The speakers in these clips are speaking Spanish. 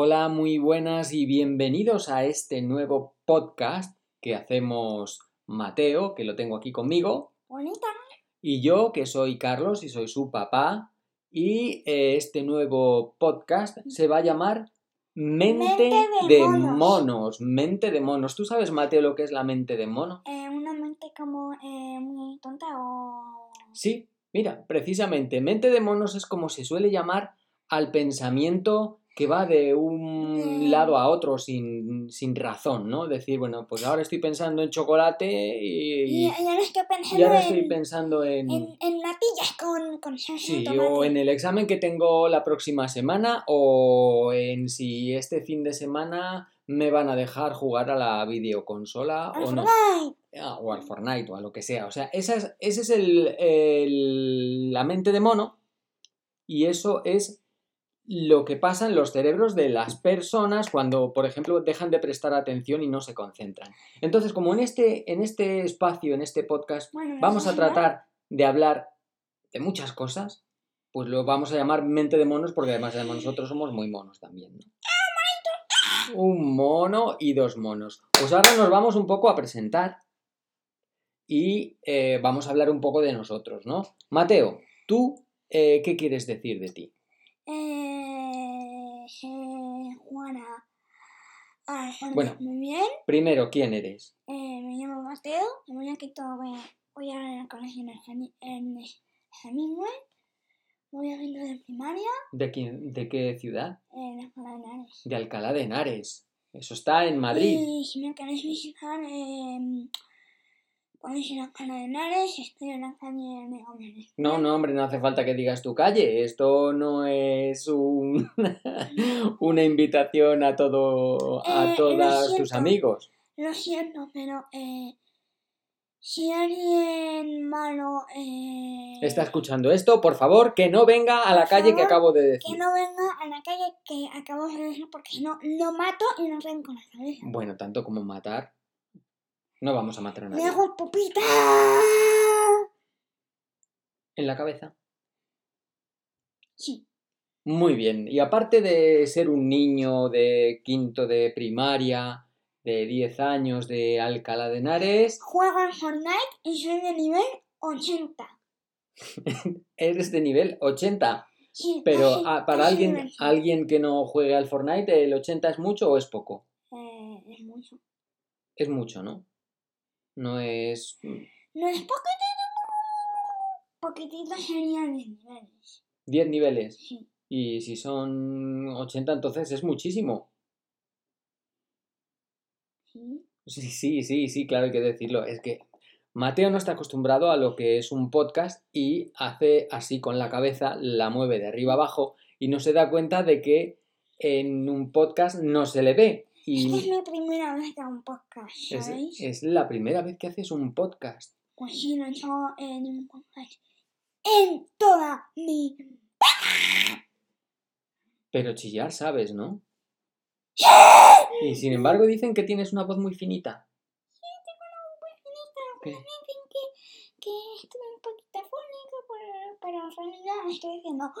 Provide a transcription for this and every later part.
Hola, muy buenas y bienvenidos a este nuevo podcast que hacemos Mateo, que lo tengo aquí conmigo, Bonita. y yo, que soy Carlos y soy su papá. Y eh, este nuevo podcast se va a llamar Mente, Mente de, de monos. monos. Mente de monos. ¿Tú sabes, Mateo, lo que es la mente de mono? Eh, una mente como eh, muy tonta o... Sí, mira, precisamente, mente de monos es como se suele llamar al pensamiento que va de un Mm. lado a otro sin, sin razón, ¿no? Decir, bueno, pues ahora estoy pensando en chocolate Y, y, y ahora estoy pensando y ahora estoy en, pensando en... en, en natillas con, con salsa Sí, de o en el examen que tengo la próxima semana o en si este fin de semana me van a dejar jugar a la videoconsola Al o no. Fortnite. Ah, o al Fortnite o a lo que sea. O sea, esa es, ese es el, el- la mente de mono y eso es lo que pasa en los cerebros de las personas cuando, por ejemplo, dejan de prestar atención y no se concentran. Entonces, como en este, en este espacio, en este podcast, Bueno, ¿me vamos a tratar de hablar de muchas cosas, pues lo vamos a llamar mente de monos porque además además nosotros somos muy monos también. ¿no? Un mono y dos monos. Pues ahora nos vamos un poco a presentar y eh, vamos a hablar un poco de nosotros, ¿no? Mateo, ¿tú eh, qué quieres decir de ti? Ah, Bueno. Muy bien. Primero, ¿quién eres? Eh, me llamo Mateo. Voy aquí todo. Voy a, voy a ir al colegio en Hemingway. Voy a venir de primaria ¿De, quién, de qué ciudad? en la Escuela de Henares. De Alcalá de Henares. Eso está en Madrid. Y si me queréis visitar, eh, podéis ir a Escuela de. Estoy en la calle de. No, no, hombre, no hace falta que digas tu calle. Esto no es un- una invitación a todo a Eh, todos tus amigos. Lo siento, pero eh, si alguien malo. Eh, Está escuchando esto, por favor, que no venga a la calle que acabo de Que decir. no venga a la calle que acabo de decir porque si no lo mato y lo arranco la cabeza. Bueno, tanto como matar. No vamos a matar a nadie. hago pupita. En la cabeza. Sí. Muy bien. Y aparte de ser un niño de quinto de primaria, de 10 años de Alcalá de Henares, Juego al Fortnite y soy de nivel 80. eres de nivel 80. Sí, Pero ah, para alguien, nivel alguien que no juegue al Fortnite, ¿el 80 es mucho o es poco? Eh, es mucho. Es mucho, ¿no? No es... No es poquitito. Poquitito serían 10 niveles. 10 niveles. Sí. Y si son 80, entonces es muchísimo. Sí. Sí, sí, sí, sí, claro, hay que decirlo. Es que Mateo no está acostumbrado a lo que es un podcast y hace así con la cabeza, la mueve de arriba abajo y no se da cuenta de que en un podcast no se le ve. Esta es Y mi primera vez que hago un podcast, es, ¿sabéis? es la primera vez que haces un podcast. Pues sí, no he hecho en un podcast en toda mi Pero chillar sabes, ¿no? Y sin embargo dicen que tienes una voz muy finita. ¿Qué? Dicen que, que estoy un poquito fónica, pero, pero en realidad estoy diciendo.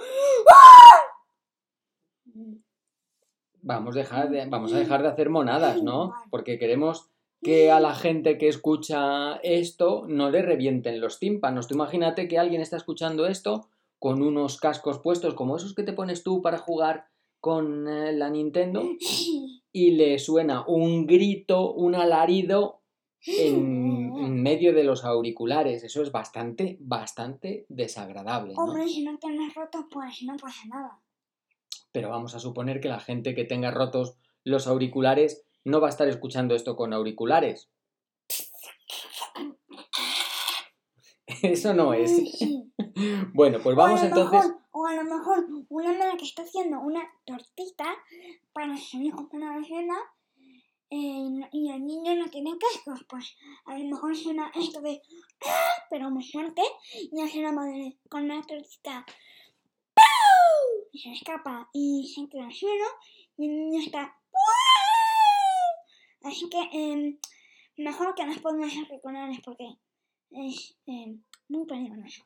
Vamos, a dejar de, vamos a dejar de hacer monadas, ¿no? Porque queremos que a la gente que escucha esto no le revienten los tímpanos. Tú imagínate que alguien está escuchando esto con unos cascos puestos como esos que te pones tú para jugar con eh, la Nintendo y le suena un grito, un alarido en, en medio de los auriculares. Eso es bastante, bastante desagradable, ¿no? Hombre, si no tienes roto, pues no pasa nada. Pero vamos a suponer que la gente que tenga rotos los auriculares no va a estar escuchando esto con auriculares. Eso no es. Bueno, pues vamos o a lo entonces. Mejor, o a lo mejor una madre que está haciendo una tortita para su hijo para la cena eh, y el niño no tiene cascos, pues a lo mejor suena esto de "Ah", pero muy fuerte y hace la madre con la tortita y se escapa y se entra al suelo y el niño está "¡Wow!". así que em, mejor que nos pongas auriculares porque es em, muy peligroso.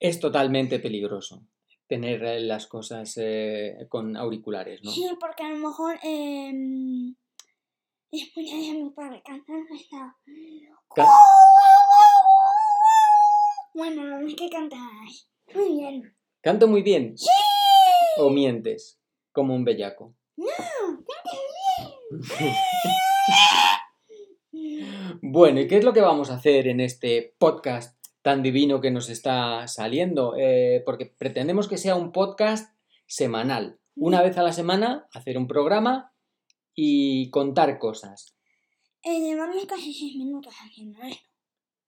Es totalmente peligroso. tener eh, las cosas eh, con auriculares, ¿no? Sí, porque a lo mejor eh, escucháis a mi padre cantar está. Ca- Bueno, es que cantáis. Muy bien. ¿Canto muy bien ¡Sí! o mientes como un bellaco? No, cantas bien. Bueno, ¿y qué es lo que vamos a hacer en este podcast tan divino que nos está saliendo? Eh, porque pretendemos que sea un podcast semanal. Una vez a la semana, hacer un programa y contar cosas. Eh, llevamos casi seis minutos haciendo esto.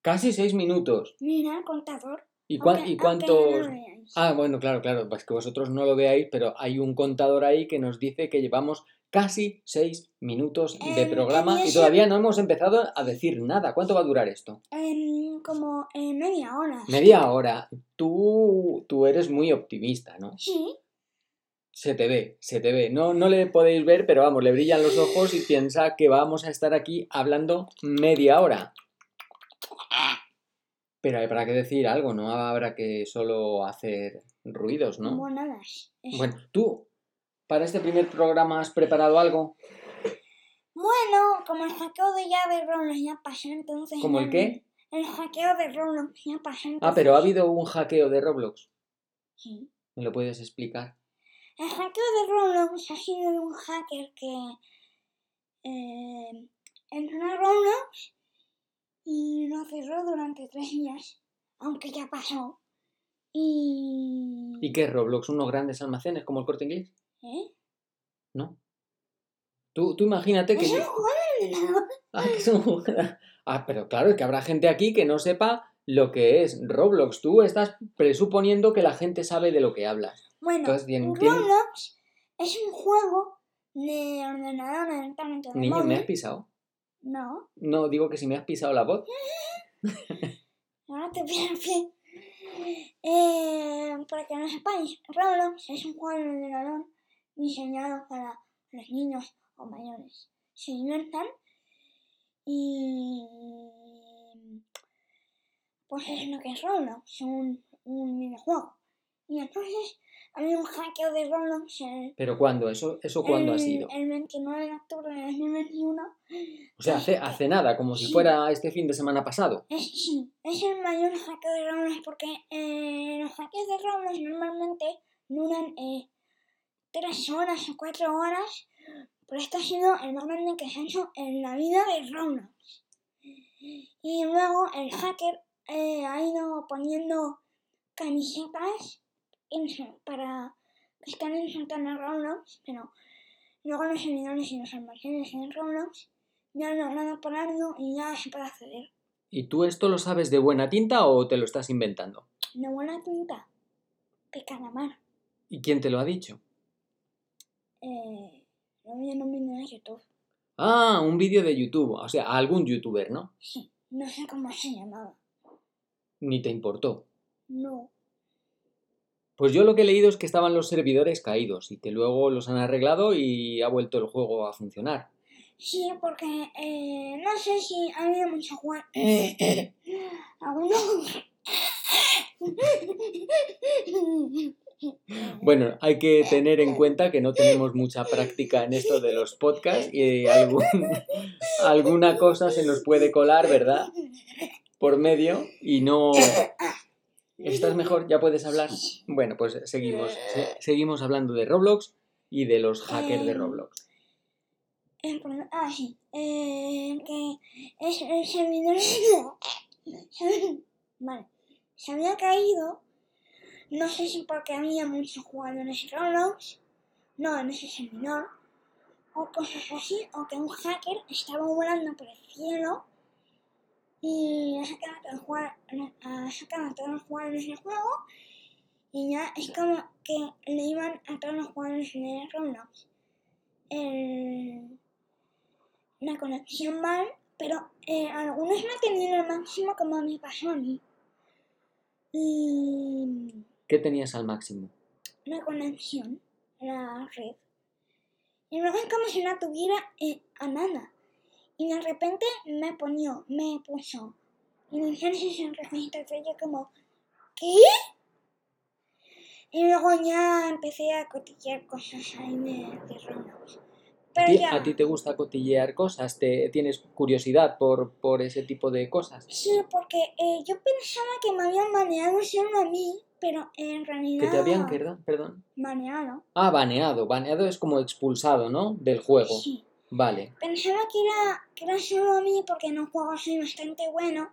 Casi seis minutos. Mira el contador. ¿Y, cuán- y cuántos...? no. Ah, bueno, claro, claro, pues que vosotros no lo veáis, pero hay un contador ahí que nos dice que llevamos casi seis minutos de Em, programa y todavía no hemos empezado a decir nada. ¿Cuánto va a durar esto? Como media hora. Media hora. Tú, tú eres muy optimista, ¿no? Sí. Se te ve, se te ve. No, no le podéis ver, pero vamos, le brillan los ojos y piensa que vamos a estar aquí hablando media hora. Pero habrá que decir algo, no habrá que solo hacer ruidos, ¿no? Monadas. Bueno, tú, para este primer programa, ¿has preparado algo? Bueno, como el hackeo de llave Roblox ya pasó, entonces. ¿Como el qué? El hackeo de Roblox ya pasó. Ah, entonces- pero ha habido un hackeo de Roblox. Sí. ¿Me lo puedes explicar? El hackeo de Roblox ha sido de un hacker que eh, entró a Roblox y lo cerró durante tres días, aunque ya pasó. Y... ¿Y qué es Roblox? ¿Unos grandes almacenes como el corte inglés? ¿Eh? ¿No? Tú, tú imagínate que... Es un juego de ordenador. Ah, que es un juego de- Ah, pero claro, es que habrá gente aquí que no sepa lo que es Roblox. Tú estás presuponiendo que la gente sabe de lo que hablas. Bueno, Entonces, Roblox es un juego de ordenador de Niño, ¿me has pisado? No, No, digo que si me has pisado la voz. ahora te pido el pie. Eh, para que no sepáis, Roblox es un juego de ordenador diseñado para los niños o mayores. Se diviertan y pues es lo que es Roblox, un, un videojuego. Y entonces había un hackeo de Roblox el, ¿Pero cuándo? ¿Eso, eso cuándo ha el- sido? el 29 de octubre de 2021. O sea, hace, hace nada, como si Sí. fuera este fin de semana pasado. Es, sí, es el mayor hackeo de Roblox porque eh, los hackeos de Roblox normalmente duran eh, 3 horas o 4 horas, pero esto ha sido el más grande que se ha hecho en la vida de Roblox. Y luego el hacker eh, ha ido poniendo camisetas para están insertadas en Roblox, pero luego los servidores y los almacenes en Roblox ya han logrado ponerlo y ya se puede acceder. ¿Y tú esto lo sabes de buena tinta o te lo estás inventando? de buena tinta de calamar. ¿Y quién te lo ha dicho? Eh, lo vi en un vídeo de YouTube. Ah, un vídeo de YouTube, o sea, algún youtuber, ¿no? Sí, no sé cómo se llamaba. Ni te importó. No. Pues yo lo que he leído es que estaban los servidores caídos y que luego los han arreglado y ha vuelto el juego a funcionar. Sí, porque eh, no sé si ha habido mucho juego. Algunos. Bueno, hay que tener en cuenta que no tenemos mucha práctica en esto de los podcasts y algún- alguna cosa se nos puede colar, ¿verdad? Por medio y no... ¿Estás mejor? ¿Ya puedes hablar? Bueno, pues seguimos. Se- seguimos hablando de Roblox y de los hackers de Roblox. Eh, perdón, ah, sí. Eh, que es el servidor. vale. Se había caído. No sé si porque había muchos jugadores en Roblox. No, en ese servidor. O cosas así. O que un hacker estaba volando por el cielo. Y ha sacado a todos los jugadores, ha sacado a todos los jugadores del juego. Y ya es como que le iban a todos los jugadores de Roblox. El, la conexión mal, pero eh, algunos no tenían el máximo como me pasó a mí. Y ¿Qué tenías al máximo? la conexión, la red. Y luego es como si no tuviera eh, a nada. Y de repente me ponía, me puso inteligencia sin registro. Y yo como, ¿qué? Y luego ya empecé a cotillear cosas ahí de, de. Pero ya. ¿A ti te gusta cotillear cosas? ¿Te, ¿Tienes curiosidad por, por ese tipo de cosas? Sí, porque eh, yo pensaba que me habían baneado solo a mí, pero en realidad... ¿Que te habían, perdón? perdón? Baneado. Ah, baneado. Baneado es como expulsado, ¿no? Del juego. Sí. Vale. Pensaba que era, que era solo a mí porque un juego soy bastante bueno,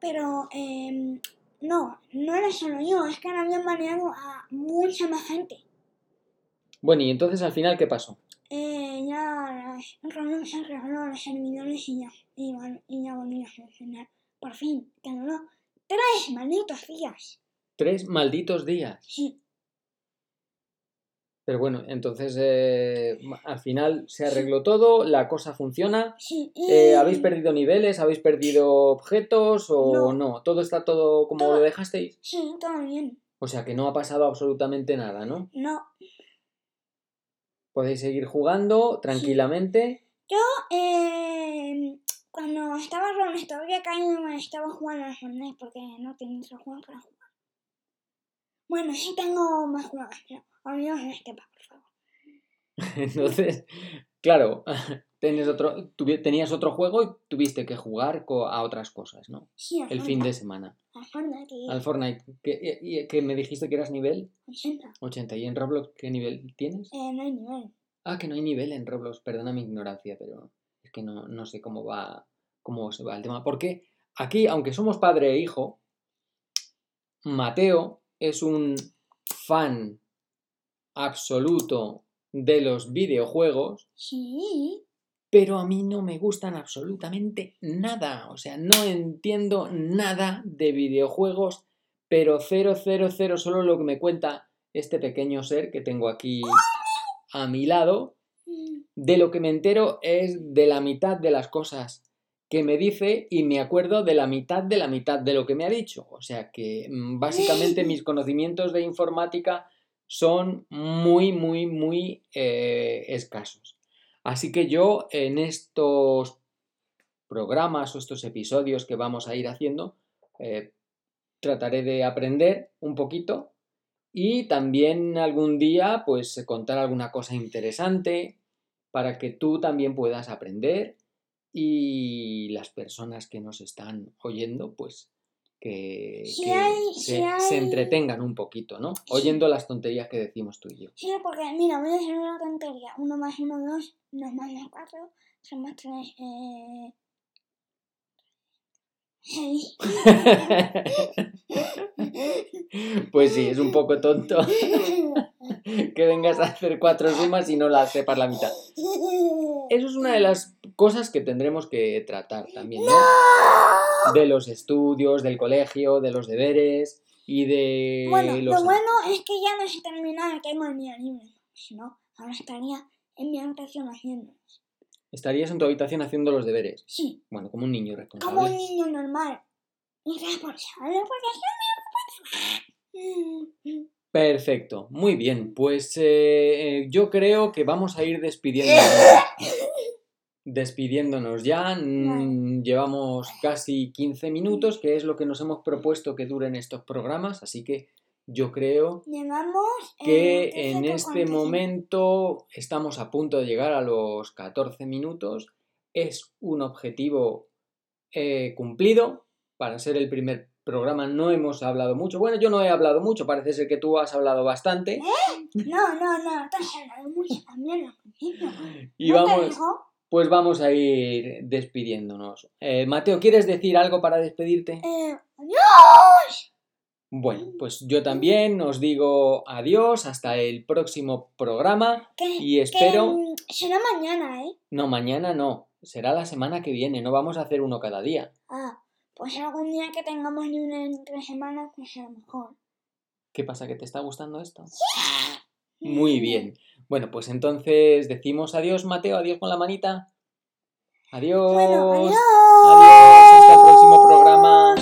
pero em, no, no era solo yo, es que me habían baneado a mucha más gente. Bueno, y entonces al final, ¿qué pasó? Eh, ya Roblox se regaló los servidores y ya, y, y ya volví a funcionar. Por fin, que duró tres malditos días. Tres malditos días. Sí, Pero bueno, entonces eh, al final se arregló todo, la cosa funciona. Eh, ¿Habéis perdido niveles? ¿Habéis perdido objetos? ¿O no? No. ¿Todo está todo como Todo. lo dejasteis? Sí, todo bien. O sea que no ha pasado absolutamente nada, ¿no? No, Podéis seguir jugando tranquilamente. Eh, cuando estaba Ron, todavía caído, me estaba jugando al Fortnite porque no tenía otro juego para jugar. Bueno, sí tengo más juegos, pero olvidaos de este, por favor. Entonces, claro, tenías otro, tuvi- tenías otro juego y tuviste que jugar a otras cosas, ¿no? Sí, al El fin de semana. Al Fortnite, y Al Fortnite, que me dijiste que eras nivel 80. 80. ¿Y en Roblox qué nivel tienes? Eh, no hay nivel. Ah, que no hay nivel en Roblox, perdona mi ignorancia, pero es que no, no sé cómo va, cómo se va el tema. Porque aquí, aunque somos padre e hijo, Mateo es un fan absoluto de los videojuegos, Sí. pero a mí no me gustan absolutamente nada. O sea, no entiendo nada de videojuegos, pero cero, cero, cero, solo lo que me cuenta este pequeño ser que tengo aquí a mi lado de lo que me entero es de la mitad de las cosas que me dice y me acuerdo de la mitad de la mitad de lo que me ha dicho. O sea que mm, básicamente mis conocimientos de informática son muy, muy, muy eh, escasos. Así que yo en estos programas o estos episodios que vamos a ir haciendo, eh, trataré de aprender un poquito y también algún día pues contar alguna cosa interesante para que tú también puedas aprender y las personas que nos están oyendo pues que, Sí que hay- se, sí se hay- entretengan un poquito, ¿no? Oyendo las tonterías que decimos tú y yo. Sí, porque mira, voy a hacer una tontería. Uno más uno, dos, dos más dos, cuatro, tres más tres, eh... pues sí, es un poco tonto que vengas a hacer cuatro sumas y no las sepas la mitad. Eso es una de las cosas que tendremos que tratar también, ¿no? De los estudios, del colegio, de los deberes y de Bueno, los... lo bueno es que ya no se terminado, tengo el día libre. Si no, ahora estaría en mi habitación haciendo. Estarías en tu habitación haciendo los deberes. Sí, Bueno, como un niño como responsable. un niño normal. Y responsable porque mi Perfecto, muy bien. Pues eh, eh, yo creo que vamos a ir despidiéndonos. Despidiéndonos ya. Mm, Llevamos casi 15 minutos, que es lo que nos hemos propuesto que duren estos programas. Así que yo creo Llevamos. eh, que en 13 este 45. momento estamos a punto de llegar a los 14 minutos. Es un objetivo eh, cumplido. Para ser el primer programa no hemos hablado mucho. Bueno, yo no he hablado mucho, parece ser que tú has hablado bastante. No, no, no, te has hablado mucho también. Y ¿No te vamos? Pues vamos a ir despidiéndonos. Eh, Mateo, ¿quieres decir algo para despedirte? Eh, ¡Adiós! Bueno, pues yo también os digo adiós hasta el próximo programa. Que, Y espero- que, será mañana, ¿eh? No, mañana no. Será la semana que viene. No vamos a hacer uno cada día. Ah, pues algún día que tengamos libre entre semanas, pues a lo mejor. ¿Qué pasa? ¿Que te está gustando esto? Muy bien. Bueno, pues entonces decimos adiós, Mateo. Adiós con la manita. Adiós. Bueno, adiós. Adiós. Hasta el próximo programa.